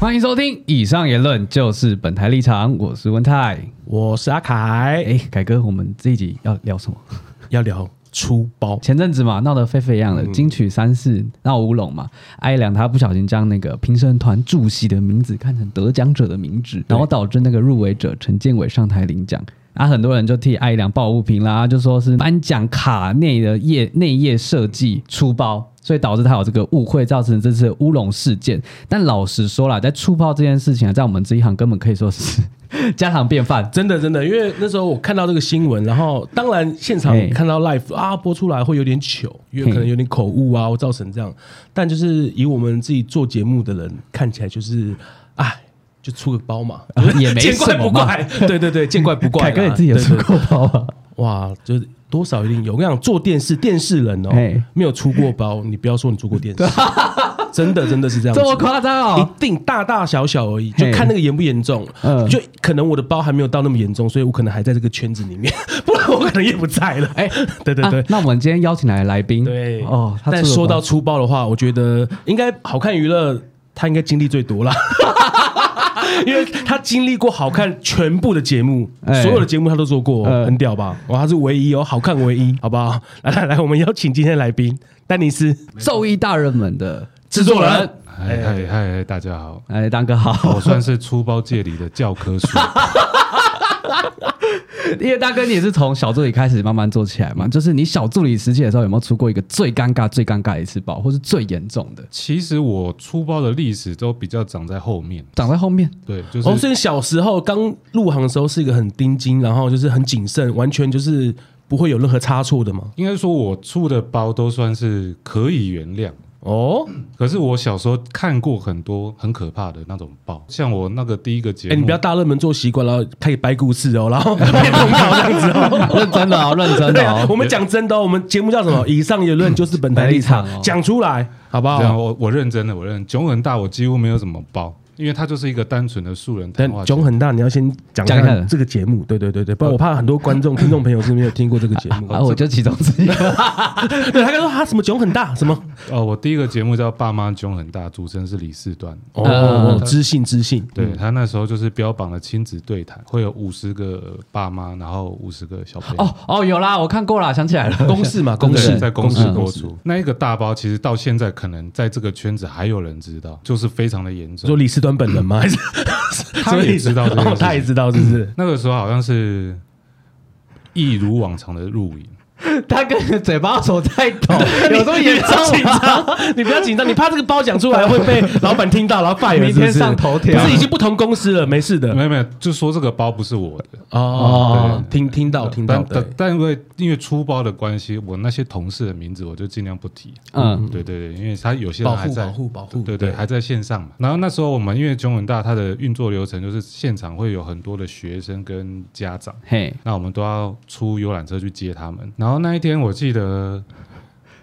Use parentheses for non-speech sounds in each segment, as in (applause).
欢迎收听，以上言论就是本台立场。我是文泰，我是阿凯。哎，凯哥，我们这一集要聊什么？要聊出包。前阵子嘛，闹得沸沸扬扬的金曲三四闹乌龙嘛，艾良他不小心将那个评审团主席的名字看成得奖者的名字，然后导致那个入围者陈建伟上台领奖。啊，很多人就替艾良抱不平啦，就说是颁奖卡内的页内页设计出包，所以导致他有这个误会，造成这次乌龙事件。但老实说啦，在出泡这件事情啊，在我们这一行根本可以说是 (laughs) 家常便饭，真的真的。因为那时候我看到这个新闻，然后当然现场看到 live 啊播出来会有点糗，因为可能有点口误啊，会造成这样。但就是以我们自己做节目的人看起来，就是哎。就出个包嘛，(laughs) 也没什么嘛。对对对，见怪不怪。凯哥你自己也出过包啊？哇，就是多少一定有。我跟你讲，做电视电视人哦，没有出过包，你不要说你做过电视，(laughs) 真的真的是这样。这么夸张哦？一定大大小小而已，就看那个严不严重。嗯，就可能我的包还没有到那么严重，所以我可能还在这个圈子里面，(laughs) 不然我可能也不在了。哎，(laughs) 对对对。那我们今天邀请来的来宾，对哦。但说到出包的话，我觉得应该好看娱乐，他应该经历最多了。(laughs) 因为他经历过好看全部的节目，欸、所有的节目他都做过，呃、很屌吧？哇，他是唯一哦，好看唯一，(laughs) 好不好？来来来，我们邀请今天来宾丹尼斯，咒艺大人们的制作人。嗨嗨嗨，大家好，哎，当哥好，我算是粗包界里的教科书。(laughs) (laughs) 因为大哥，你也是从小助理开始慢慢做起来嘛，就是你小助理时期的时候，有没有出过一个最尴尬、最尴尬的一次包，或是最严重的？其实我出包的历史都比较长在后面，长在后面。对，就是。哦，所以小时候刚入行的时候是一个很盯紧，然后就是很谨慎，完全就是不会有任何差错的嘛。应该说，我出的包都算是可以原谅。哦，可是我小时候看过很多很可怕的那种报，像我那个第一个节目，哎，你不要大热门做习惯了，开始掰故事哦，然后 (laughs) 变通告这样子哦，认真的哦，认真的哦，我们讲真的哦，我们节目叫什么？以上言论就是本台立场，讲出来好不好？我我认真的，我认囧很大，我几乎没有怎么包。因为他就是一个单纯的素人，但囧很大，你要先讲一下这个节目。对对对对，不然我怕很多观众、听众朋友是没有听过这个节目。(laughs) 啊，我就其中之一。(laughs) 对，他说他什么囧很大，什么？哦，我第一个节目叫《爸妈囧很大》，主持人是李四端。哦，知性知性。对，他那时候就是标榜了亲子对谈，会有五十个爸妈，然后五十个小朋友。哦哦，有啦，我看过啦，想起来了，公式嘛，公式在公视播出。那一个大包，其实到现在可能在这个圈子还有人知道，就是非常的严重。说李四端本人吗？还是？他也知道，他也知道，是不是？那个时候好像是一如往常的录影。(laughs) 他跟你嘴巴手在抖，(laughs) 有这么严重？你不要紧张，你怕这个包讲出来会被老板听到，然后发明天上头条。不是已经不同公司了，没事的。没有没有，就说这个包不是我的哦。听听到听到，但但因为因为出包的关系，我那些同事的名字我就尽量不提。嗯，对对对，因为他有些人还在保护保护，对对，还在线上嘛。然后那时候我们因为中文大，它的运作流程就是现场会有很多的学生跟家长，嘿，那我们都要出游览车去接他们。然后那一天我记得。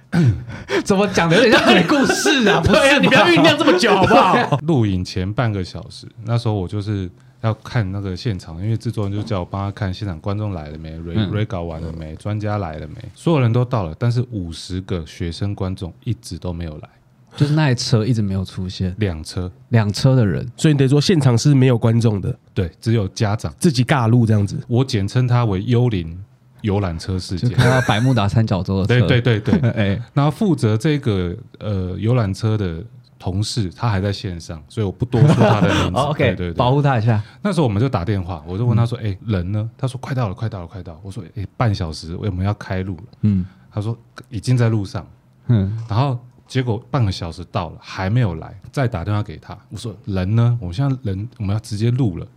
(coughs) 怎么讲的有点像鬼故事啊？(laughs) 不是啊，你不要酝酿这么久好不好？(laughs) 录影前半个小时，那时候我就是要看那个现场，因为制作人就叫我帮他看现场观众来了没，re 搞完了没，专家来了没，所有人都到了，但是五十个学生观众一直都没有来，就是那一车一直没有出现，两车。两车的人，所以你得说现场是没有观众的，对，只有家长。自己尬录这样子，我简称它为幽灵。游览车事件，看到百慕达三角洲的车，对对对对，(laughs) 哎，然后负责这个呃游览车的同事，他还在线上，所以我不多说他的名字。(laughs) OK，对对，保护他一下。那时候我们就打电话，我就问他说：“哎，人呢？”他说：“快到了，快到了，快到。”我说：“哎，半小时，我们要开路了。”嗯，他说：“已经在路上。”嗯，然后结果半个小时到了，还没有来，再打电话给他，我说：“人呢？我现在人我们要直接录了。”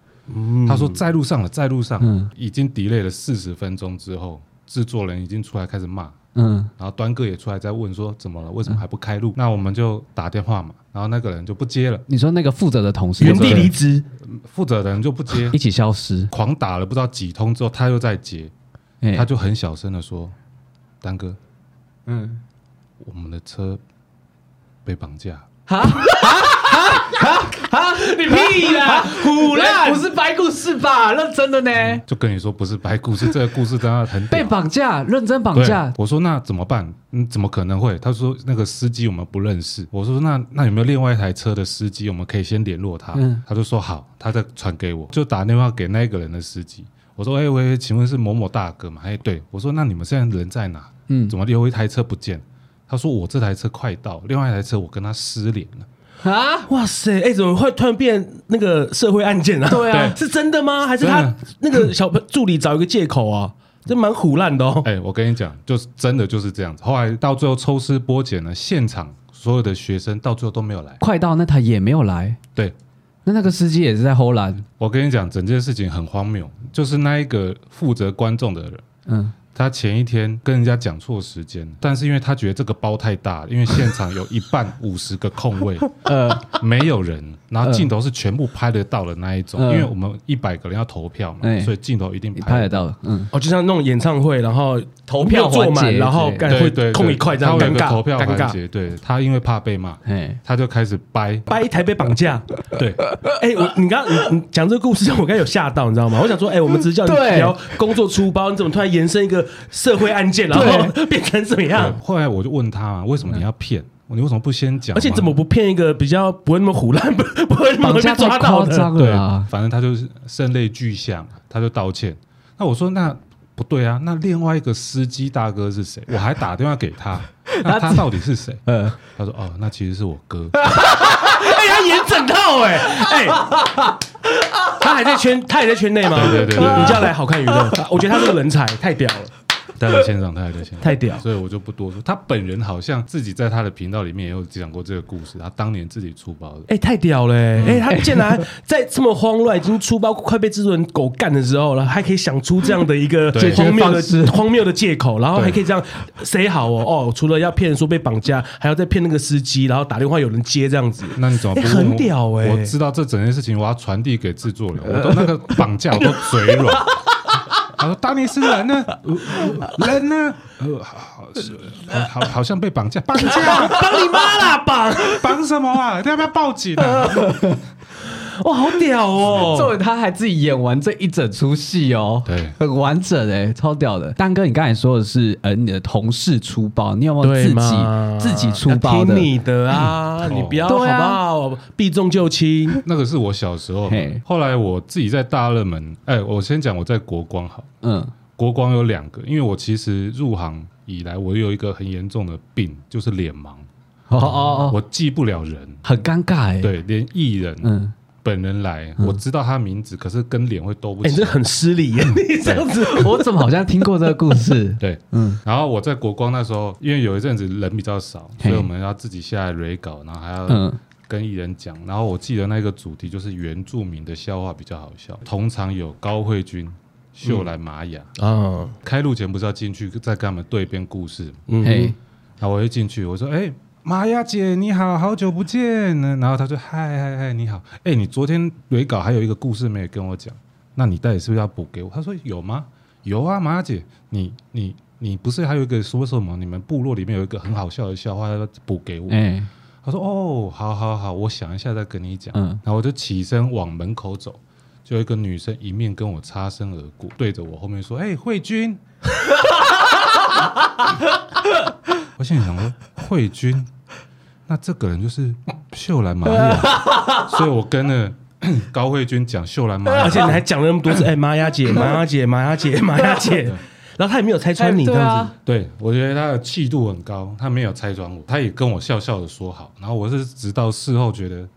他说在路上了，在路上，嗯，已经 delay 了四十分钟之后，制作人已经出来开始骂，嗯，然后端哥也出来在问说怎么了，为什么还不开路？那我们就打电话嘛，然后那个人就不接了。你说那个负责的同事原地离职，负责的人就不接，一起消失，狂打了不知道几通之后，他又在接，他就很小声的说：“丹哥，嗯，我们的车被绑架。”啊！你屁啦！唬烂，不是白故事吧？认真的呢？就跟你说不是白故事，这个故事真的很被绑架，认真绑架。我说那怎么办？嗯，怎么可能会？他说那个司机我们不认识。我说那那有没有另外一台车的司机？我们可以先联络他。嗯，他就说好，他再传给我，就打电话给那个人的司机。我说哎喂，请问是某某大哥吗？哎，对。我说那你们现在人在哪？嗯，怎么有一台车不见？他说我这台车快到，另外一台车我跟他失联了。啊！哇塞！哎、欸，怎么会突然变那个社会案件啊？对啊，是真的吗？还是他那个小助理找一个借口啊？这蛮胡乱的哦。哎、欸，我跟你讲，就是真的就是这样子。后来到最后抽丝剥茧呢，现场所有的学生到最后都没有来，快到那台也没有来。对，那那个司机也是在偷懒。我跟你讲，整件事情很荒谬，就是那一个负责观众的人，嗯。他前一天跟人家讲错时间，但是因为他觉得这个包太大了，因为现场有一半五十个空位，(laughs) 呃，没有人，然后镜头是全部拍得到的那一种，因为我们一百个人要投票嘛，所以镜头一定拍得到。嗯，哦，就像那种演唱会，然后投票坐满，然后会空一块这样尴尬，投票环节，对，他因为怕被骂，他就开始掰。掰一台被绑架。对，(laughs) 哎，我你刚刚你你讲这个故事，我刚刚有吓到，你知道吗？我想说，哎，我们只是叫你聊工作出包，你怎么突然延伸一个？社会案件，然后 (laughs) 变成怎么样？后来我就问他啊，为什么你要骗？你为什么不先讲？而且怎么不骗一个比较不会那么胡乱，不 (laughs) 不会那么被抓到的？对啊，反正他就是声泪俱下，他就道歉。那我说那不对啊，那另外一个司机大哥是谁？我还打电话给他，(laughs) 那他到底是谁？嗯，他说哦，那其实是我哥。哎，他演整套哎哎。他还在圈，他也在圈内吗？对对对，你叫来好看娱乐，我觉得他这个人才太屌了。他在现场，他还在现场，太屌，所以我就不多说。他本人好像自己在他的频道里面也有讲过这个故事，他当年自己出包的。哎、欸，太屌了、欸！哎、嗯欸，他竟然 (laughs) 在这么慌乱、已经出包快被制作人狗干的时候了，还可以想出这样的一个 (laughs) 荒谬的荒谬的借口，然后还可以这样 (laughs) say 好哦哦，除了要骗人说被绑架，还要再骗那个司机，然后打电话有人接这样子。那你怎么不、欸？很屌哎、欸！我知道这整件事情，我要传递给制作人，我都那个绑架我都嘴软。他说：“当你是人呢？(laughs) 人呢？呃，好，好，好像被绑架，绑架，绑你妈啦，绑绑什么啊？你要不要报警啊？” (laughs) 哇，好屌哦！(laughs) 作为他还自己演完这一整出戏哦，对，很完整哎，超屌的。丹哥，你刚才说的是呃，你的同事出包，你有没有自己自己出包的？听你的啊，你不要好不好？避重就轻。那个是我小时候，后来我自己在大热门。哎，我先讲我在国光好，嗯，国光有两个，因为我其实入行以来，我有一个很严重的病，就是脸盲。哦哦哦，我记不了人，很尴尬哎。对，连艺人，嗯。本人来，我知道他名字，可是跟脸会都不清。哎，这很失礼耶！(laughs) 你这样子，(laughs) 我怎么好像听过这个故事？(laughs) 对，嗯。然后我在国光那时候，因为有一阵子人比较少，所以我们要自己下来 re 稿，然后还要跟艺人讲。然后我记得那个主题就是原住民的笑话比较好笑。同场有高慧君、秀兰、玛雅啊。开录前不是要进去再跟他们对一遍故事？嗯。然后我一进去，我说：“哎。”玛雅姐，你好，好久不见呢。然后他说：“嗨嗨嗨，你好。哎，你昨天蕊稿还有一个故事没有跟我讲，那你到底是不是要补给我？”他说：“有吗？有啊，玛雅姐，你你你不是还有一个说什么？你们部落里面有一个很好笑的笑话要补给我。”哎，他说：“哦，好好好，我想一下再跟你讲。”嗯，然后我就起身往门口走，就有一个女生迎面跟我擦身而过，对着我后面说：“哎，慧君。” (laughs) 我现在想说，慧君，那这个人就是秀兰玛雅，(laughs) 所以我跟了 (coughs) 高慧君讲秀兰玛雅，而且你还讲了那么多次，(laughs) 哎，(laughs) 玛雅姐，玛雅姐，玛雅姐，玛雅姐，然后他也没有拆穿你这样子，对，我觉得他的气度很高，他没有拆穿我，他也跟我笑笑的说好，然后我是直到事后觉得。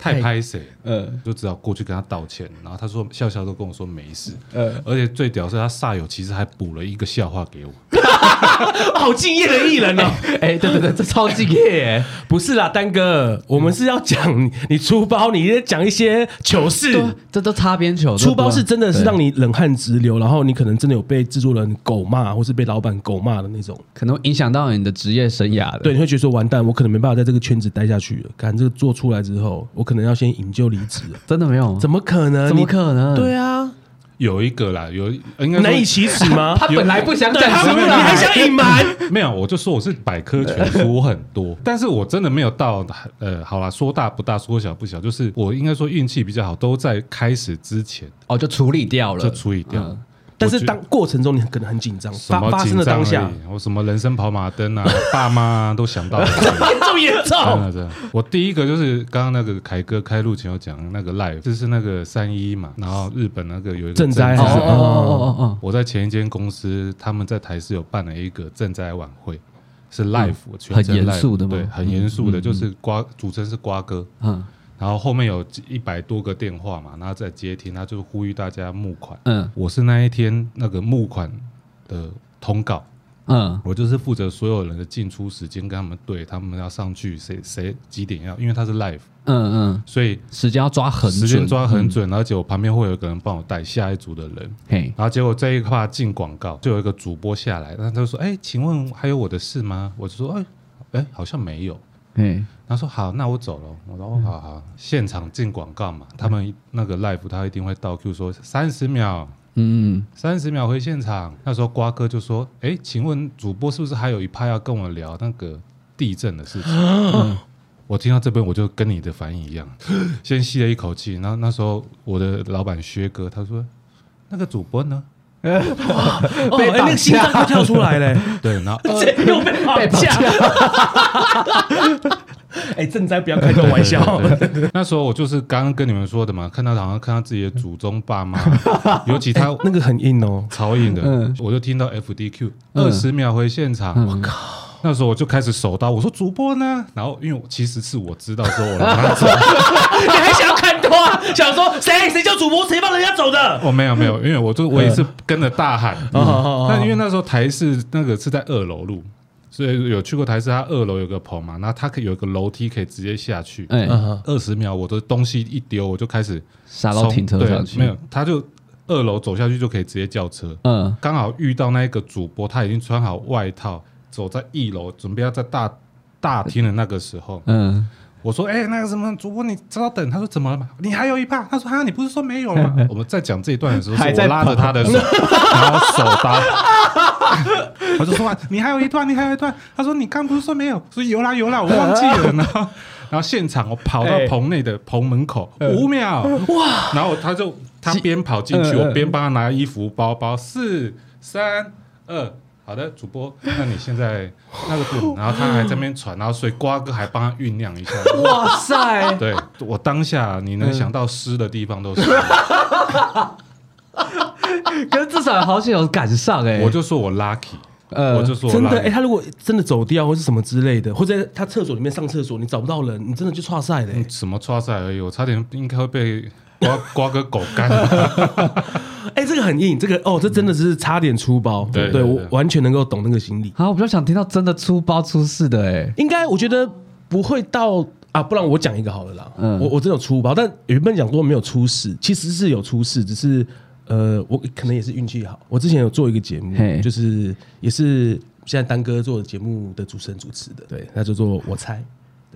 太拍谁，嗯，就只好过去跟他道歉，然后他说笑笑都跟我说没事，嗯，而且最屌是他煞有其事还补了一个笑话给我，(laughs) 好敬业的艺人哦，(laughs) 哎，对对对，这超敬业。哎，不是啦，丹哥，我们是要讲你 (laughs) 出包，你讲一些糗事，这都擦边球，出包是真的是让你冷汗直流，然后你可能真的有被制作人狗骂，或是被老板狗骂的那种，可能影响到你的职业生涯的，对，你会觉得说完蛋，我可能没办法在这个圈子待下去了，看这个做出来之后，我。可能要先引咎离职，真的没有？怎么可能？怎么可能？对啊，有一个啦，有应该难以启齿吗？(laughs) 他本来不想讲，他你还想隐瞒？(laughs) 没有，我就说我是百科全书，我很多，(laughs) 但是我真的没有到呃，好啦，说大不大，说小不小，就是我应该说运气比较好，都在开始之前哦，就处理掉了，就处理掉了。嗯但是当过程中你可能很紧张，发发生的当下，我什么人生跑马灯啊，(laughs) 爸妈都想到了，(laughs) 严重严重。真的，我第一个就是刚刚那个凯哥开录前有讲那个 live，就是那个三一嘛，然后日本那个有一个赈灾，哦哦哦哦，我在前一间公司，他们在台视有办了一个赈灾晚会，是 live，很严肃的，对，很严肃的，就是瓜主持人是瓜哥，嗯。然后后面有一百多个电话嘛，然后在接听，他就呼吁大家募款。嗯，我是那一天那个募款的通告。嗯，我就是负责所有人的进出时间，跟他们对，他们要上去，谁谁几点要，因为他是 live。嗯嗯，所以时间要抓很准，时间抓很准，而且我旁边会有一个人帮我带下一组的人。嘿，然后结果这一块进广告，就有一个主播下来，然后他就说：“哎，请问还有我的事吗？”我就说：“哎，哎，好像没有。”嗯，他说好，那我走了。我说好好，现场进广告嘛，他们那个 live 他一定会倒 Q 说三十秒，嗯，三十秒回现场。那时候瓜哥就说，哎，请问主播是不是还有一趴要跟我聊那个地震的事情？嗯，我听到这边我就跟你的反应一样，(laughs) 先吸了一口气。然后那时候我的老板薛哥他说，那个主播呢？(laughs) 被那个心脏都跳出来了，(laughs) 对，然后又被绑架。哎，赈灾不要开这种玩笑。(laughs) 那时候我就是刚刚跟你们说的嘛，看到好像看到自己的祖宗爸妈，(laughs) 尤其他那个很硬哦，超硬的。我就听到 FDQ 二十秒回现场，我靠！那时候我就开始手刀，我说主播呢？然后因为其实是我知道说我 (laughs) 让他走，你还想要看多啊？想说谁谁叫主播，谁放人家走的？我没有没有，因为我就我也是跟着大喊。那因为那时候台视那个是在二楼录，所以有去过台式，他二楼有个棚嘛，然后他可以有一个楼梯可以直接下去。二十秒我的东西一丢，我就开始下楼停车上去。没有，他就二楼走下去就可以直接叫车。嗯，刚好遇到那个主播，他已经穿好外套。走在一楼，准备要在大大厅的那个时候，嗯，我说，哎，那个什么主播，你稍等。他说怎么了嘛？你还有一趴。他说哈，你不是说没有吗？(laughs) 我们在讲这一段的时候，是我拉着他的手，(laughs) 然后手搭。(laughs) 我就说，你还有一段，你还有一段。他说你刚不是说没有？所以有啦有啦，我忘记了。然后，然后现场我跑到棚内的棚门口，五秒哇！然后他就他边跑进去，我边帮他拿衣服包包。四三二。好的，主播，那你现在 (laughs) 那个不，然后他还在那边传，然后所以瓜哥还帮他酝酿一下。(laughs) 哇塞！对我当下你能想到湿的地方都是。(laughs) 可是至少好像有赶上哎。我就说我 lucky，呃，我就说真的哎，他如果真的走掉或是什么之类的，或者他厕所里面上厕所，你找不到人，你真的就剉赛了。什么剉赛而已，我差点应该会被瓜瓜哥狗干。(laughs) 哎，这个很硬，这个哦，这真的是差点出包，嗯、对，对，对，对，我完全能够懂那个心理。好，我比较想听到真的出包出事的，哎，应该我觉得不会到啊，不然我讲一个好了啦。嗯，我我真的有出包，但原本讲说没有出事，其实是有出事，只是呃，我可能也是运气好。我之前有做一个节目，就是也是现在丹哥做的节目的主持人主持的，对，那叫做我猜。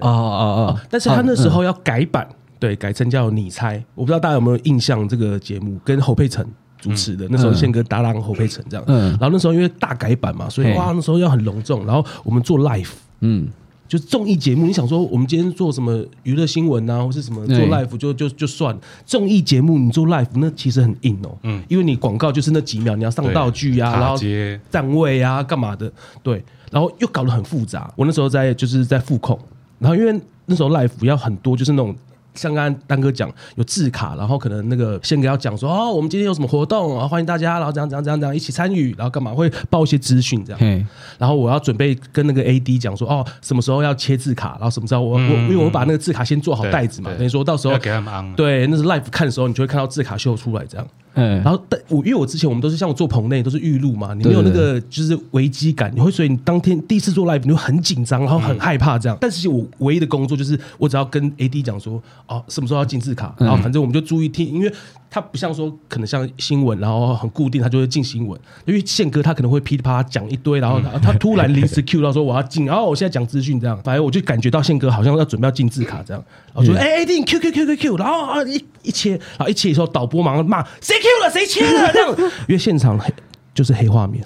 哦哦哦，但是他那时候要改版，嗯、对，改成叫你猜，我不知道大家有没有印象这个节目跟侯佩岑。主持的那时候，宪哥搭档侯佩岑这样，嗯，然后那时候因为大改版嘛，所以哇，那时候要很隆重。然后我们做 live，嗯，就是综艺节目。你想说我们今天做什么娱乐新闻啊，或是什么做 live 就就就算。综艺节目，你做 live 那其实很硬哦，嗯，因为你广告就是那几秒，你要上道具啊，然后站位啊，干嘛的，对，然后又搞得很复杂。我那时候在就是在副控，然后因为那时候 live 要很多，就是那种。像刚刚丹哥讲有字卡，然后可能那个宪哥要讲说哦，我们今天有什么活动啊，欢迎大家，然后这样这样这样这样一起参与，然后干嘛会报一些资讯这样，嘿。然后我要准备跟那个 AD 讲说哦，什么时候要切字卡，然后什么时候我、嗯、我因为我把那个字卡先做好袋子嘛，等于说到时候给他们对，那是 live 看的时候，你就会看到字卡秀出来这样。嗯，然后但我因为我之前我们都是像我做棚内都是预录嘛，你没有那个就是危机感，你会所以你当天第一次做 live 你会很紧张，然后很害怕这样。但是我唯一的工作就是我只要跟 AD 讲说哦，什么时候要进字卡，然后反正我们就注意听，因为他不像说可能像新闻，然后很固定，他就会进新闻。因为宪哥他可能会噼里啪啦讲一堆，然后他突然临时 Q 到说我要进，然后我现在讲资讯这样，反正我就感觉到宪哥好像要准备要进字卡这样，然后说哎哎，定 Q Q Q Q Q，然后啊一一切，然后一切的时候导播马上骂谁 Q 了？谁切了？这样，(laughs) 因为现场。就是黑画面，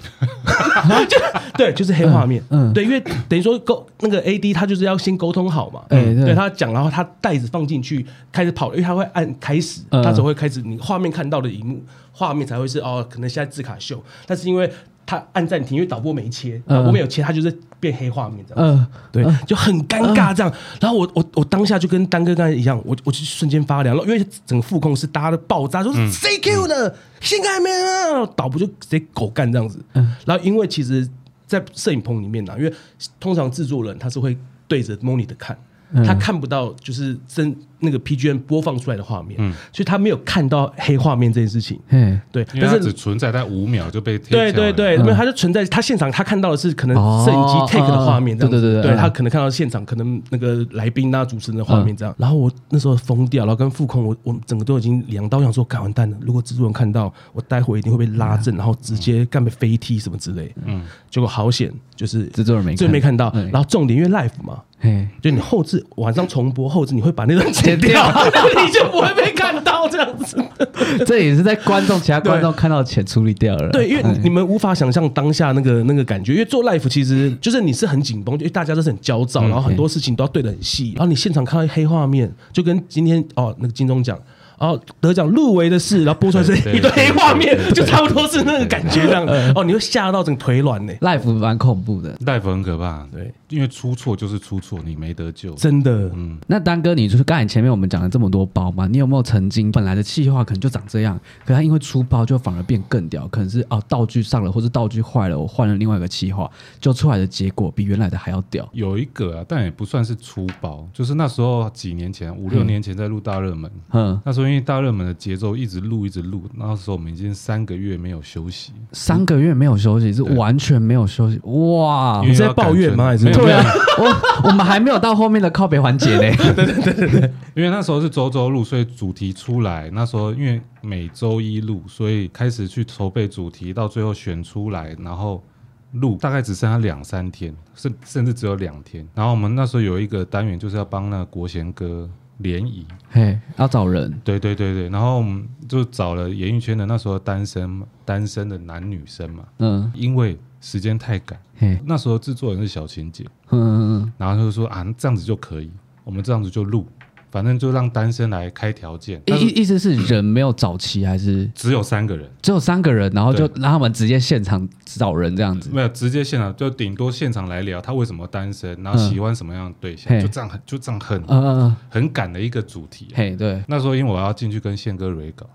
就 (laughs) 对，就是黑画面，嗯，对，因为等于说沟那个 AD 他就是要先沟通好嘛，嗯，对。他讲，然后他袋子放进去开始跑，因为他会按开始，他只会开始，你画面看到的荧幕画面才会是哦，可能现在字卡秀，但是因为。他按暂停，因为导播没切，导播没有切，他就是变黑画面这样。子，嗯、对，嗯、就很尴尬这样。嗯、然后我我我当下就跟丹哥刚才一样，我我就瞬间发凉了，因为整个副控是大家的爆炸，说谁 Q 的，现在还没有，导播就直接狗干这样子。嗯、然后因为其实，在摄影棚里面呢，因为通常制作人他是会对着 monitor 看。他看不到，就是真那个 PGM 播放出来的画面，嗯，所以他没有看到黑画面这件事情，嗯，对，但是只存在在五秒就被对对对，因为他就存在他现场，他看到的是可能摄影机 take 的画面，对对对对，他可能看到现场可能那个来宾啊主持人的画面这样，然后我那时候疯掉，然后跟副控我我整个都已经两刀，想说干完蛋了，如果制作人看到我待会一定会被拉正，然后直接干被飞踢什么之类，嗯，结果好险，就是制作人没这没看到，然后重点因为 live 嘛。嘿，就你后置晚上重播后置，你会把那段剪掉，你就不会被看到这样子。(laughs) 这也是在观众其他观众看到前处理掉了。对，因为你们无法想象当下那个那个感觉，因为做 live 其实就是你是很紧绷，因为大家都是很焦躁，然后很多事情都要对得很细，然后你现场看到黑画面，就跟今天哦那个金钟奖。哦，得奖入围的事，然后播出来是一堆黑画面，就差不多是那个感觉这样。哦，你会吓到整个腿软呢。Life 蛮恐怖的，Life 很可怕。对，因为出错就是出错，你没得救。真的，嗯。那丹哥，你就是刚才前面我们讲了这么多包嘛，你有没有曾经本来的气划可能就长这样，可他因为出包就反而变更屌？可能是哦道具上了，或是道具坏了，我换了另外一个气划，就出来的结果比原来的还要屌。有一个啊，但也不算是出包，就是那时候几年前，五六年前在录大热门，嗯，那时候因为大热门的。节奏一直录一直录，那时候我们已经三个月没有休息，三个月没有休息是完全没有休息，哇！你在抱怨吗？还是对啊，我我们还没有到后面的靠北环节呢。(laughs) 对对对对对，因为那时候是周周录，所以主题出来，那时候因为每周一录，所以开始去筹备主题，到最后选出来，然后录，大概只剩下两三天，甚甚至只有两天。然后我们那时候有一个单元，就是要帮那个国贤哥。联谊，嘿，要找人，对对对对，然后我们就找了演艺圈的那时候单身单身的男女生嘛，嗯，因为时间太赶，嘿，那时候制作人是小琴姐，嗯嗯嗯，然后就说啊，这样子就可以，我们这样子就录。反正就让单身来开条件，意意思是人没有找齐还是 (clears throat) 只有三个人？只有三个人，然后就让他们直接现场找人这样子？没有，直接现场就顶多现场来聊他为什么单身，然后喜欢什么样的对象，就这样很就这样很嗯嗯很赶的一个主题。嘿，对，那时候因为我要进去跟宪哥 re 稿，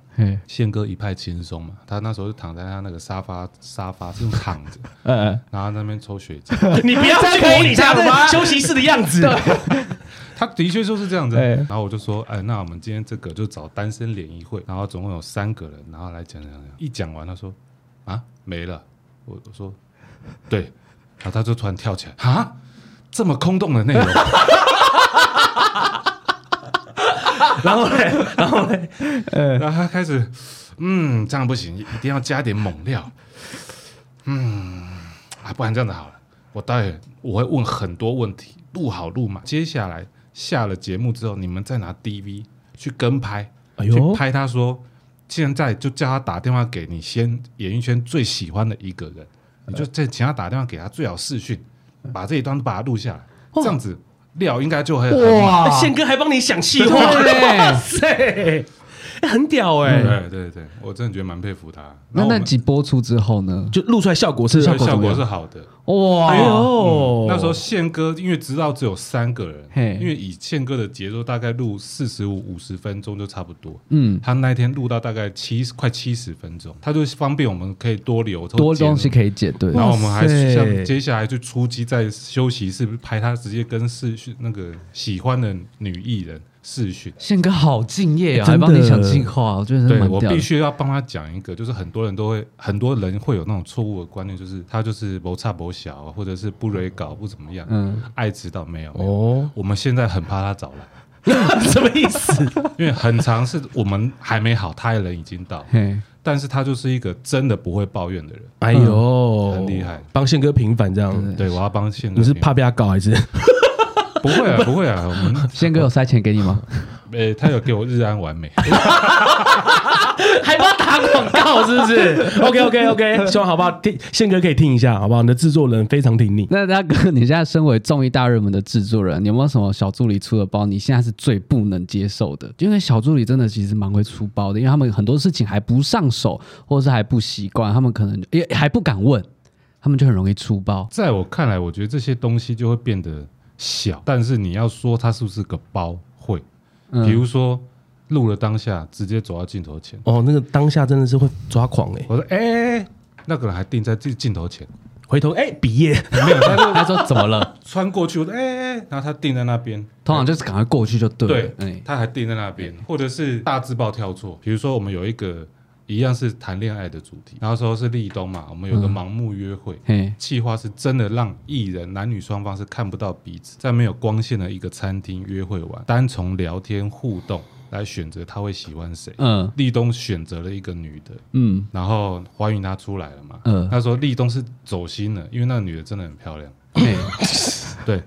宪哥一派轻松嘛，他那时候就躺在他那个沙发沙发上躺着，(laughs) 嗯，然后那边抽雪茄，(laughs) 你不要去模拟他的休息室的样子。(laughs) 他的确就是这样子，然后我就说，哎，那我们今天这个就找单身联谊会，然后总共有三个人，然后来讲讲讲。一讲完，他说，啊，没了。我我说，对，然后他就突然跳起来，啊，这么空洞的内容。然后呢，然后呢，呃，然后他开始，嗯，这样不行，一定要加点猛料。嗯，啊，不然这样子好了，我待会我会问很多问题，录好录嘛，接下来。下了节目之后，你们再拿 DV 去跟拍，哎呦，去拍他说，现在就叫他打电话给你先演艺圈最喜欢的一个人，你就再请他打电话给他，最好视讯，把这一段都把它录下来，这样子料应该就会很哇，宪哥还帮你想气话嘞，哇塞！(laughs) 很屌哎、欸！对对对，我真的觉得蛮佩服他。那那集播出之后呢？就录出来效果是效果是好的哇！哎呦，那时候宪哥因为知道只有三个人，嘿因为以宪哥的节奏，大概录四十五五十分钟就差不多。嗯，他那一天录到大概七十快七十分钟，他就方便我们可以多留多东西可以剪。对，然后我们还像接下来就出击在休息室拍他直接跟视讯那个喜欢的女艺人。试训，宪哥好敬业啊，还帮你想计划，我觉得对我必须要帮他讲一个，就是很多人都会，很多人会有那种错误的观念，就是他就是不差不小，或者是不 re 稿不怎么样，嗯，爱指导没有哦，我们现在很怕他早来，(laughs) 什么意思？因为很长是我们还没好，他人已经到，但是他就是一个真的不会抱怨的人。哎呦，很厉害，帮宪哥平反这样。对，我要帮宪哥。你是怕被他搞还是？不会啊，不会啊。我们宪哥有塞钱给你吗？诶，(laughs) 他有给我日安完美。(laughs) (laughs) 还帮他打广告是不是？(laughs) OK OK OK，希望好不好？听宪哥可以听一下好不好？你的制作人非常挺你。(laughs) 那大哥，你现在身为综艺大热门的制作人，你有没有什么小助理出的包？你现在是最不能接受的？因为小助理真的其实蛮会出包的，因为他们很多事情还不上手，或者是还不习惯，他们可能也还不敢问，他们就很容易出包。在我看来，我觉得这些东西就会变得小，但是你要说它是不是个包，会，比如说。嗯录了当下，直接走到镜头前。哦，那个当下真的是会抓狂哎、欸！我说，哎、欸，那个人还定在镜镜头前，回头哎，毕业没有？他说怎么了？(laughs) 穿过去，我说，哎、欸、哎，然后他定在那边，通常就是赶快过去就对了。对，欸、他还定在那边，或者是大字报跳错。比如说，我们有一个。一样是谈恋爱的主题，然后说是立冬嘛，我们有个盲目约会，嗯、计划是真的让艺人男女双方是看不到彼此，在没有光线的一个餐厅约会完，单从聊天互动来选择他会喜欢谁。嗯，立冬选择了一个女的，嗯，然后欢迎她出来了嘛。嗯，他说立冬是走心了，因为那个女的真的很漂亮。嗯、(laughs) 对，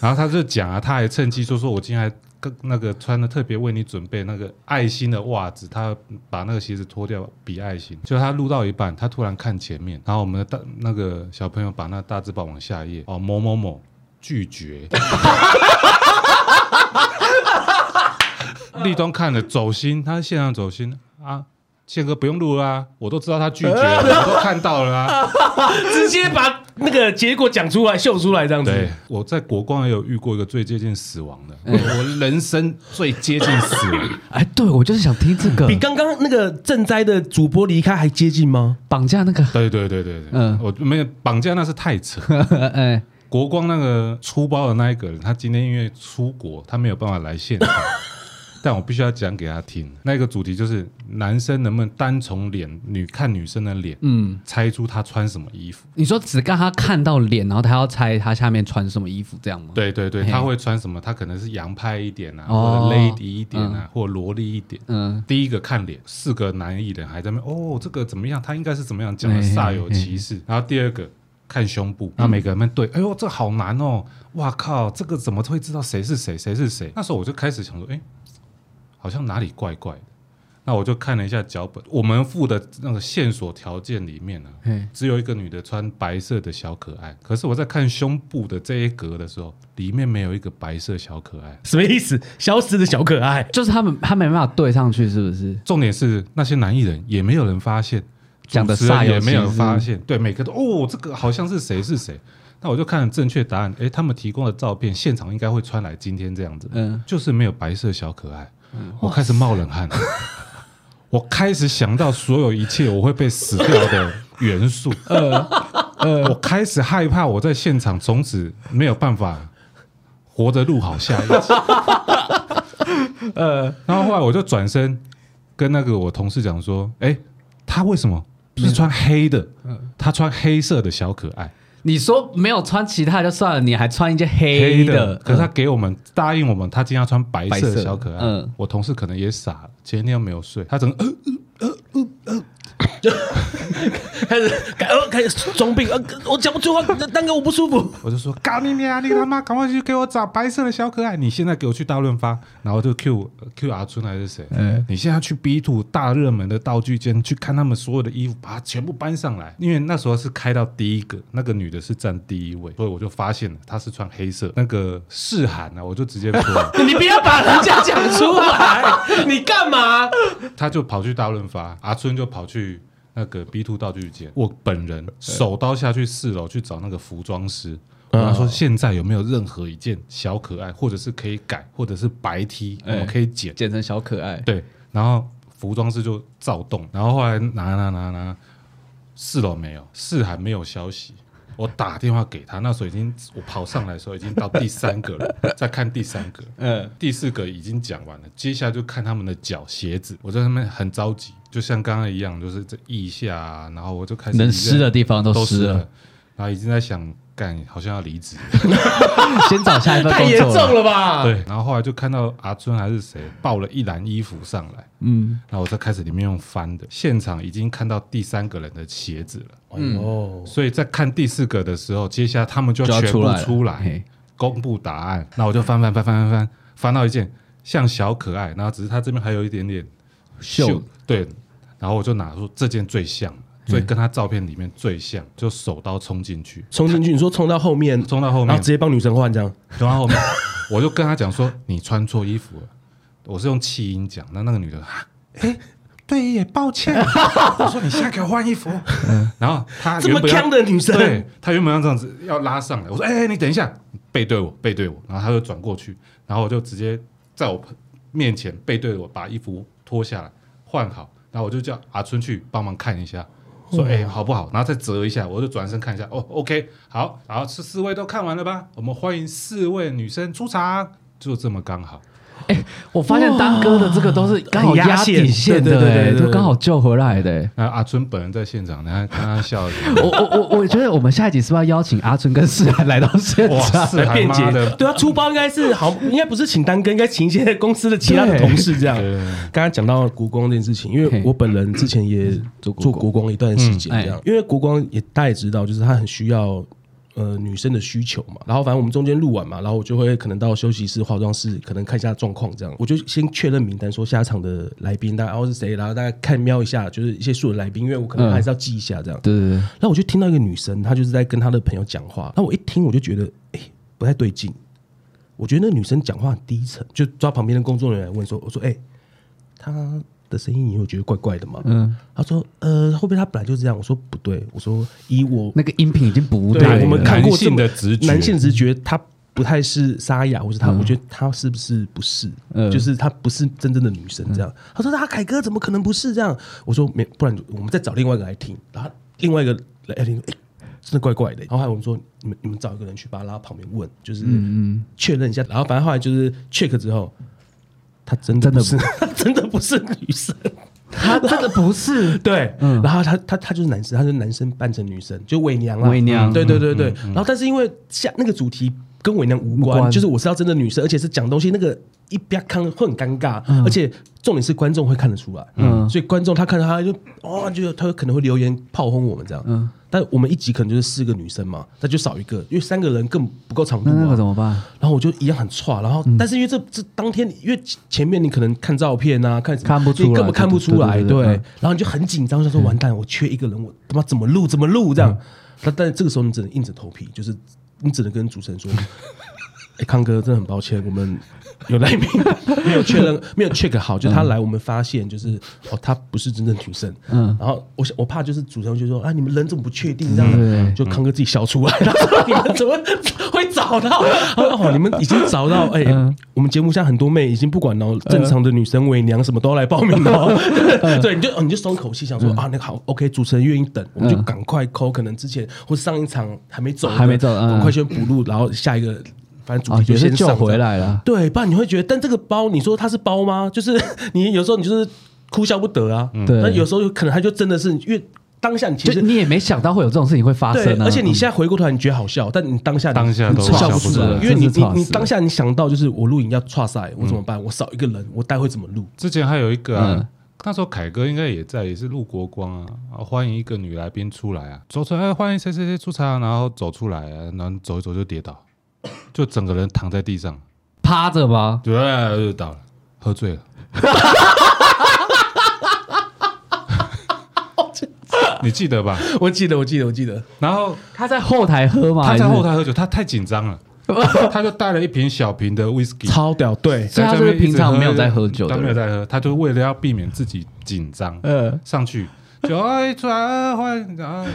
然后他就讲啊，他还趁机说说我今天还。那个穿的特别为你准备那个爱心的袜子，他把那个鞋子脱掉比爱心。就他录到一半，他突然看前面，然后我们的大那个小朋友把那大字报往下页哦，某某某拒绝。(laughs) 立冬看了走心，他现场走心啊。宪哥不用录啦啊，我都知道他拒绝了，(laughs) 我都看到了啊，(laughs) 直接把那个结果讲出来秀出来这样子。对，我在国光也有遇过一个最接近死亡的，我人生最接近死亡。(laughs) 哎，对，我就是想听这个，比刚刚那个赈灾的主播离开还接近吗？绑架那个？对对对对对，嗯，我没有绑架，那是太扯。哎，国光那个出包的那一个人，他今天因为出国，他没有办法来现场。但我必须要讲给他听，那个主题就是男生能不能单从脸女看女生的脸，嗯，猜出她穿什么衣服？你说只让他看到脸，然后他要猜他下面穿什么衣服，这样吗？对对对，他会穿什么？他可能是洋派一点啊，或者 lady 一点啊，或萝莉一点。嗯，第一个看脸，四个男艺人还在那，哦，这个怎么样？他应该是怎么样？讲的煞有其事。然后第二个看胸部，那每个人们对，哎呦，这好难哦！哇靠，这个怎么会知道谁是谁？谁是谁？那时候我就开始想说，哎。好像哪里怪怪的，那我就看了一下脚本，我们附的那个线索条件里面呢、啊，只有一个女的穿白色的小可爱。可是我在看胸部的这一格的时候，里面没有一个白色小可爱，什么意思？消失的小可爱，就是他们他没办法对上去，是不是？重点是那些男艺人也没有人发现，讲的煞也没有人发现，对，每个都哦，这个好像是谁是谁？那我就看了正确答案，诶，他们提供的照片现场应该会穿来今天这样子，嗯，就是没有白色小可爱。我开始冒冷汗，(laughs) 我开始想到所有一切我会被死掉的元素，(laughs) 呃呃，我开始害怕我在现场从此没有办法活着录好下一集，(laughs) 呃，然后后来我就转身跟那个我同事讲说，哎，他为什么？不是穿黑的？他穿黑色的小可爱。你说没有穿其他就算了，你还穿一件黑的，黑的，可是他给我们、嗯、答应我们，他今天要穿白色的小可爱。嗯，我同事可能也傻了，前一天又没有睡，他整个呃呃呃呃。呃就 (laughs) 开始改呃开始装病呃，我讲不出话，蛋哥我不舒服。我就说搞你娘，你他妈赶快去给我找白色的小可爱！你现在给我去大润发，然后就 Q Q 阿春还是谁？嗯，你现在去 B two 大热门的道具间去看他们所有的衣服，把它全部搬上来。因为那时候是开到第一个，那个女的是站第一位，所以我就发现了她是穿黑色。那个世涵呢，我就直接说，(laughs) 你不要把人家讲出来，(laughs) 你干嘛？他就跑去大润发，阿春就跑去。那个 B two 道具间，我本人手刀下去四楼去找那个服装师，我跟他说现在有没有任何一件小可爱，或者是可以改，或者是白 T，我们可以剪。剪成小可爱。对，然后服装师就躁动，然后后来拿拿拿拿，四楼没有，四还没有消息。我打电话给他，那时候已经我跑上来的时候已经到第三个了，(laughs) 再看第三个，嗯，第四个已经讲完了，接下来就看他们的脚鞋子，我在上面很着急，就像刚刚一样，就是这腋下啊，然后我就开始能湿的地方都湿了，然后已经在想干，好像要离职，(laughs) 先找下一份工作。太严重了吧？对，然后后来就看到阿春还是谁抱了一篮衣服上来，嗯，然后我再开始里面用翻的，现场已经看到第三个人的鞋子了，嗯哦，所以在看第四个的时候，接下来他们就全部出来，出来公布答案。那我就翻翻翻翻翻翻，翻到一件像小可爱，然后只是他这边还有一点点秀，对，然后我就拿出这件最像。所以跟他照片里面最像，就手刀冲进去，冲进去。你说冲到后面，冲到后面，然后直接帮女生换这样。冲到后面，我就跟他讲说：“你穿错衣服了。”我是用气音讲。那那个女的，哎，对耶，抱歉。(laughs) 我说：“你现在给我换衣服。”然后她这么强的女生，对，他原本要这样子要拉上来。我说：“哎，你等一下，背对我，背对我。”然后他就转过去，然后我就直接在我面前背对我，把衣服脱下来换好。然后我就叫阿春去帮忙看一下。说哎、欸，好不好？然后再折一下，我就转身看一下。哦，OK，好，然后这四位都看完了吧？我们欢迎四位女生出场，就这么刚好。哎，我发现当哥的这个都是刚好压底线的，对，就刚好救回来的。那阿春本人在现场，你看看他笑。我我我我觉得我们下一集是不是要邀请阿春跟世涵来到现场来辩解的？对啊，出包应该是好，应该不是请丹哥，应该请一些公司的其他的同事这样。刚刚讲到国光这件事情，因为我本人之前也做做国光一段时间，这样，因为国光也大家也知道，就是他很需要。呃，女生的需求嘛，然后反正我们中间录完嘛，然后我就会可能到休息室、化妆室，可能看一下状况，这样我就先确认名单，说下场的来宾，大概然后是谁，然后大概看瞄一下，就是一些素人来宾，因为我可能还是要记一下这样。对对对。然后我就听到一个女生，她就是在跟她的朋友讲话，那我一听我就觉得，哎，不太对劲。我觉得那女生讲话很低沉，就抓旁边的工作人员问说，我说，哎，她。的声音，你会觉得怪怪的吗？嗯，他说，呃，会不会他本来就是这样。我说不对，我说以我那个音频已经不对，对，我们看过这么的直觉，男性直觉，他不太是沙哑，或是他，嗯、我觉得他是不是不是？嗯，就是他不是真正的女生这样。嗯、他说，他凯哥怎么可能不是这样？我说没，不然我们再找另外一个来听。然后另外一个来听，哎，真的怪怪的。然后后来我们说，你们你们找一个人去把他拉到旁边问，就是嗯确认一下。然后反正后来就是 check 之后。他真的不是，他 (laughs) 真的不是女生，他真的不是。(laughs) 对，然后他他他就是男生，他是男生扮成女生，就伪娘啊，伪娘。对对对对。然后但是因为下那个主题跟伪娘无关，就是我是要真的女生，而且是讲东西那个一边看会很尴尬，而且重点是观众会看得出来，嗯，所以观众他看到他就哦，就他可能会留言炮轰我们这样，嗯。但我们一集可能就是四个女生嘛，那就少一个，因为三个人更不够长度啊。那个怎么办？然后我就一样很差，然后、嗯、但是因为这这当天，因为前面你可能看照片啊，看看不出来，根本看不出来，对。然后你就很紧张，就说完蛋，我缺一个人，我他妈怎么录怎么录这样。但是这个时候你只能硬着头皮，就是你只能跟主持人说：“康哥，真的很抱歉，我们。”有来宾没有确认，没有 check 好，就他来，我们发现就是哦，他不是真正女生。嗯，然后我我怕就是主持人就说啊，你们人怎么不确定这样？就康哥自己笑出来，他说你们怎么会找到？(laughs) 哦，你们已经找到哎，我们节目上很多妹已经不管了，正常的女生伪娘什么都来报名了。(laughs) 对，你就你就松口气，想说啊，那个好，OK，主持人愿意等，我们就赶快 call，可能之前或上一场还没走，还没走，赶快先补录，然后下一个。反正主题就先救回来了，对，不然你会觉得，但这个包，你说它是包吗？(laughs) 就是你有时候你就是哭笑不得啊。对，那有时候可能它就真的是，因为当下你其实你也没想到会有这种事情会发生，而且你现在回过头来，你觉得好笑，但你当下当下都笑不出来，因为你你你当下你想到就是我录影要剉赛，我怎么办？我少一个人，我待会怎么录？之前还有一个啊，那时候凯哥应该也在，也是录国光啊，欢迎一个女来宾出来啊，走出来，欢迎谁谁谁出场，然后走出来啊，然后走一走就跌倒。就整个人躺在地上，趴着吗？对，就倒了，喝醉了。你记得吧？(laughs) 我记得，我记得，我记得。然后他在后台喝吗？他在后台喝酒，他太紧张了，(laughs) 他就带了一瓶小瓶的 whisky，超屌。对，所以他就是平常没有在喝酒，他没有在喝，他就为了要避免自己紧张，呃，上去就哎出来欢迎，然后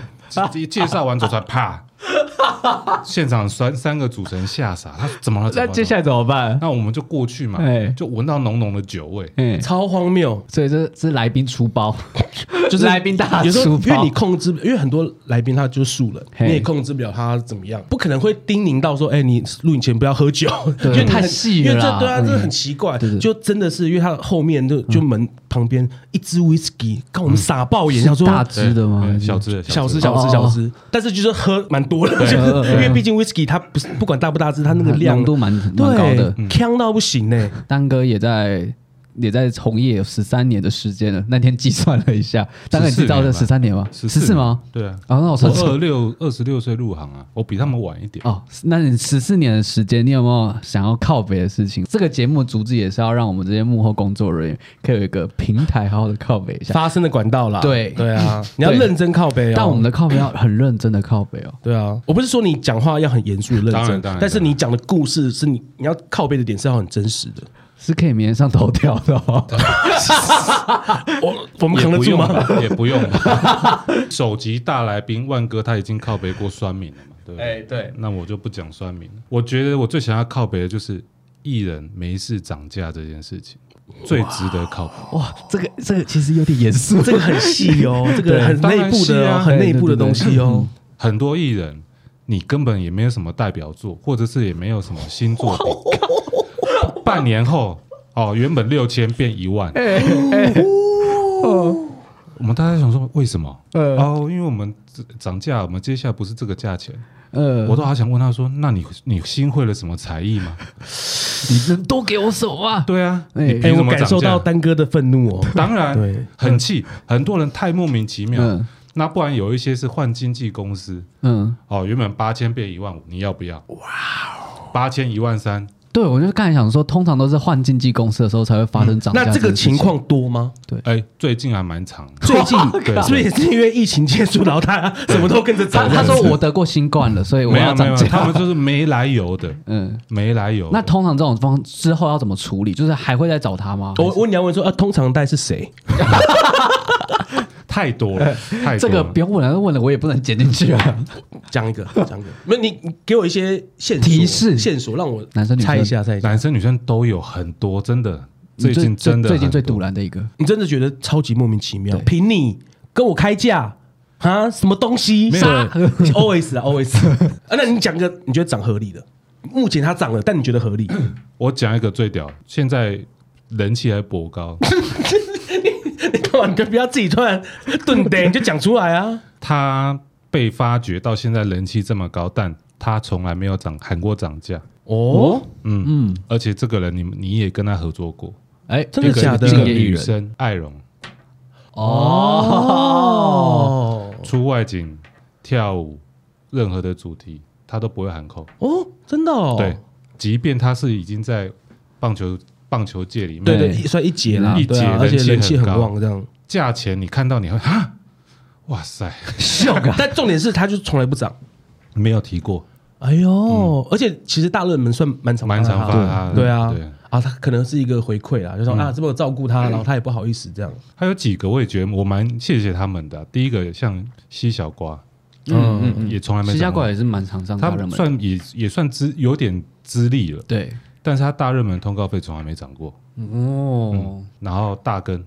(laughs) 介绍完走出来，啪。(laughs) 现场三三个主持人吓傻，他怎么了？那接下来怎么办？那我们就过去嘛，就闻到浓浓的酒味，超荒谬。所以这是来宾出包，(laughs) 就是来宾大有时候书包因为你控制，因为很多来宾他就是素人，你也控制不了他怎么样，不可能会叮咛到说，哎，你录影前不要喝酒，因为太细因为了对啊，嗯这很奇怪就真的是因为他后面就就门旁边一支 whisky，看我们傻爆眼，想说大支的吗？小支的小支支小支小哦支，但是就是喝蛮多的，就是因为毕竟 whisky 它不是不管大不大支，它那个量浓度蛮蛮对高的。呛到不行呢。丹哥也在也在从业有十三年的时间了。那天计算了一下，大概你知道这十三年吗？十四吗？对啊，哦，那我二六二十六岁入行啊，我比他们晚一点。哦，那你十四年的时间，你有没有想要靠北的事情？这个节目主旨也是要让我们这些幕后工作人员可以有一个平台，好好的靠北一下。发声的管道啦，对对啊，(laughs) 你要认真靠背哦。但我们的靠北要很认真的靠北哦。对啊，我不是说你讲话要很严肃的认真但是你讲的故事是你你要靠背的点是要很真实的。是可以明天上头条的哦。(laughs) 我我们也不用扛得住吗？吧，也不用吧。(laughs) 首集大来宾万哥他已经靠北过酸民了嘛，对不对？哎，对，那我就不讲酸民了。我觉得我最想要靠北的就是艺人没事涨价这件事情，最值得靠北。哇，这个这个其实有点严肃，(laughs) 这个很细哦，这个很当内部的很内部的东西哦。很多艺人你根本也没有什么代表作，或者是也没有什么新作品，半年后哦，原本六千变一万，我们大家想说为什么？哦，因为我们涨价，我们接下来不是这个价钱。呃，我都好想问他说：“那你你新会了什么才艺吗 (laughs) 你能多给我手啊？”？对啊，哎我感受到？丹哥的愤怒哦。(laughs) 当然，对很气，很多人太莫名其妙。嗯那不然有一些是换经纪公司嗯，哦，原本八千变一万五，你要不要？哇，八千一万三，对，我就刚才想说，通常都是换经纪公司的时候才会发生涨价、那这个情，况多吗？对哎，最近还蛮长的。最近 (laughs) 对是不是也是因为疫情结束，然后他什么都跟着涨他？他说我得过新冠了，所以我要涨价。他们就是没来由的，嗯，没来由。那通常这种方之后要怎么处理？就是还会再找他吗？我我问你要问说啊，通常带是谁？(laughs) 太多了，太多这个不用问了，问了我也不能剪进去啊。讲一个，讲一个。没有你你给我一些线索提示线索，让我男生猜一下，猜一下。男生女生都有很多，真的，最近真的最近最堵拦的一个，你真的觉得超级莫名其妙？对凭你跟我开价啊？什么东西？没有杀 always 啊 always 啊！那你讲个你觉得涨合理的？目前它涨了，但你觉得合理？我讲一个最屌，现在人气还博高，(laughs) (laughs) 你你干嘛？你就不要自己突然顿呆，你就讲出来啊！他被发掘到现在人气这么高，但他从来没有涨喊过涨价。哦，嗯。嗯，而且这个人你你也跟他合作过，哎，真的假的？一个女生艾荣。哦，哦出外景跳舞，任何的主题他都不会喊口。哦，真的哦，对，即便他是已经在棒球棒球界里面，对对，算一节啦，一对啊而且人气很旺，这样。价钱你看到你会啊，哇塞，笑啊！(laughs) 但重点是，它就从来不涨。没有提过，哎呦，而且其实大热门算蛮常蛮常发的他的对啊。对，啊，他可能是一个回馈啦，就说啊，这么照顾他，然后他也不好意思这样。还有几个我也觉得我蛮谢谢他们的啊。第一个像西小瓜，嗯嗯嗯，也从来没西家涨过馆也是蛮常上他算也也算资有点资历了，对但是他大热门通告费从来没涨过。哦，然后大根，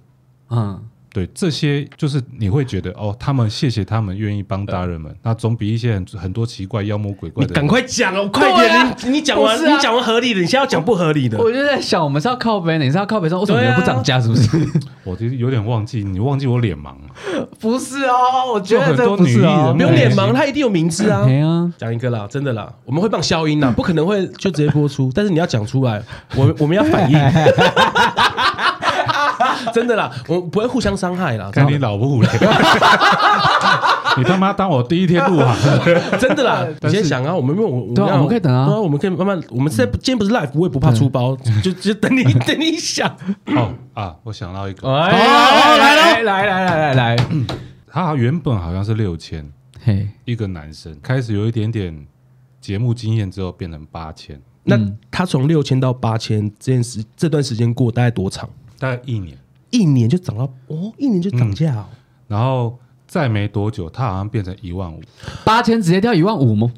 嗯，对这些就是你会觉得哦，他们谢谢他们愿意帮大人们，那总比一些很很多奇怪妖魔鬼怪的赶快讲哦，快点！你你讲完，不是啊你讲完合理的，你现在要讲不合理的。我就在想，我们是要靠北，你是要靠北上，为什么你们不涨价？是不是？(laughs) 我其实有点忘记，你忘记我脸盲了。不是哦，我觉得这就很多不是哦女艺人不用脸盲，他一定有名字啊。(laughs) 没啊，讲一个啦，真的啦，我们会帮消音啦，不可能会就直接播出，但是你要讲出来，我们我们要反应。(laughs) (laughs) 真的啦，我们不会互相伤害啦。看你老不嘞？(laughs) 你他妈当我第一天入行？(laughs) 真的啦，你先想啊，我们没有，我对啊我们可以等啊对啊，我们可以慢慢，我们现在今天不是 live，我也不怕出包，就就等你等你想。哦啊，我想到一个，来来来来来来来，(coughs) 他原本好像是六千，嘿，一个男生开始有一点点节目经验之后变成八千，那他从六千到八千这件事，这段时间过大概多长？大概一年，一年就涨到哦，一年就涨价哦。然后再没多久，他好像变成一万五。八千直接掉一万五吗？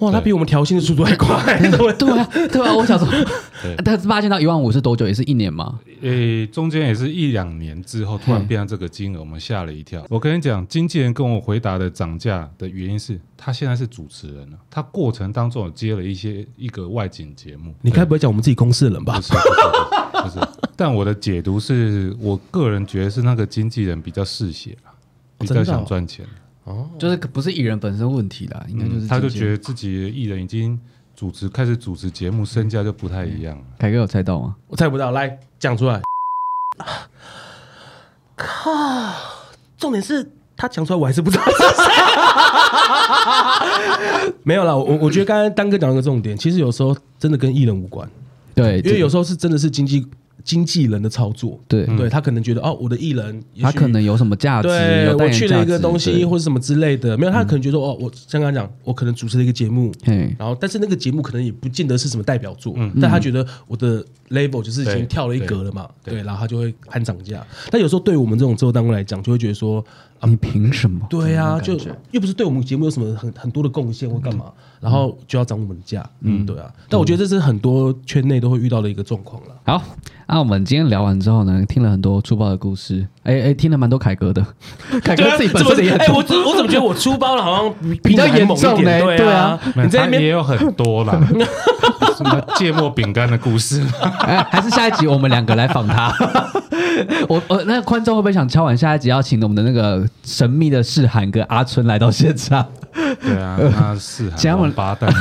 哇，他比我们调薪的速度还快。(laughs) 对啊，对啊，我想说，(laughs) 但是八千到一万五是多久？也是一年吗？诶，中间也是一两年之后突然变成这个金额，我们吓了一跳。我跟你讲，经纪人跟我回答的涨价的原因是他现在是主持人了，他过程当中有接了一些一个外景节目。你该不会讲我们自己公司的人吧？但我的解读是我个人觉得是那个经纪人比较嗜血，比较想赚钱。哦，就是不是艺人本身问题啦，应该就是、嗯、他就觉得自己艺人已经主持开始主持节目，身价就不太一样。凯哥有猜到吗？我猜不到，来讲出来。靠！(sighs) 重点是他讲出来，我还是不知道是谁。(laughs) 没有啦，我我觉得刚才丹哥讲了个重点，其实有时候真的跟艺人无关。对，因为有时候是真的是经济。经纪人的操作，对。对，他可能觉得哦，我的艺人他可能有什么价值，对，有我去了一个东西或者什么之类的，没有，他可能觉得哦，我像刚刚讲，我可能主持了一个节目，然后但是那个节目可能也不见得是什么代表作，但他觉得我的 label 就是已经跳了一格了嘛，对，然后他就会喊涨价。但有时候对我们这种制作单位来讲，就会觉得说，你凭什么？对啊，就又不是对我们节目有什么很很多的贡献或干嘛，然后就要涨我们的价，嗯，对啊。但我觉得这是很多圈内都会遇到的一个状况了。好。那、啊、我们今天聊完之后呢，听了很多粗暴的故事，哎哎，听了蛮多凯哥的，(laughs) 凯哥自己本身也哎，我我怎么觉得我出包了好像比较严重呢？对啊，你这边也有很多啦，(laughs) 什么芥末饼干的故事，(laughs) 哎，还是下一集我们两个来访他。我我那个观众会不会想敲碗下一集要请我们的那个神秘的世涵跟阿春来到现场？对啊，那世涵王八蛋。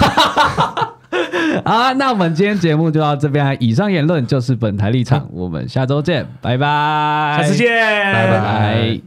(laughs) 好，那我们今天节目就到这边。以上言论就是本台立场，我们下周见，拜拜，下次见，拜拜。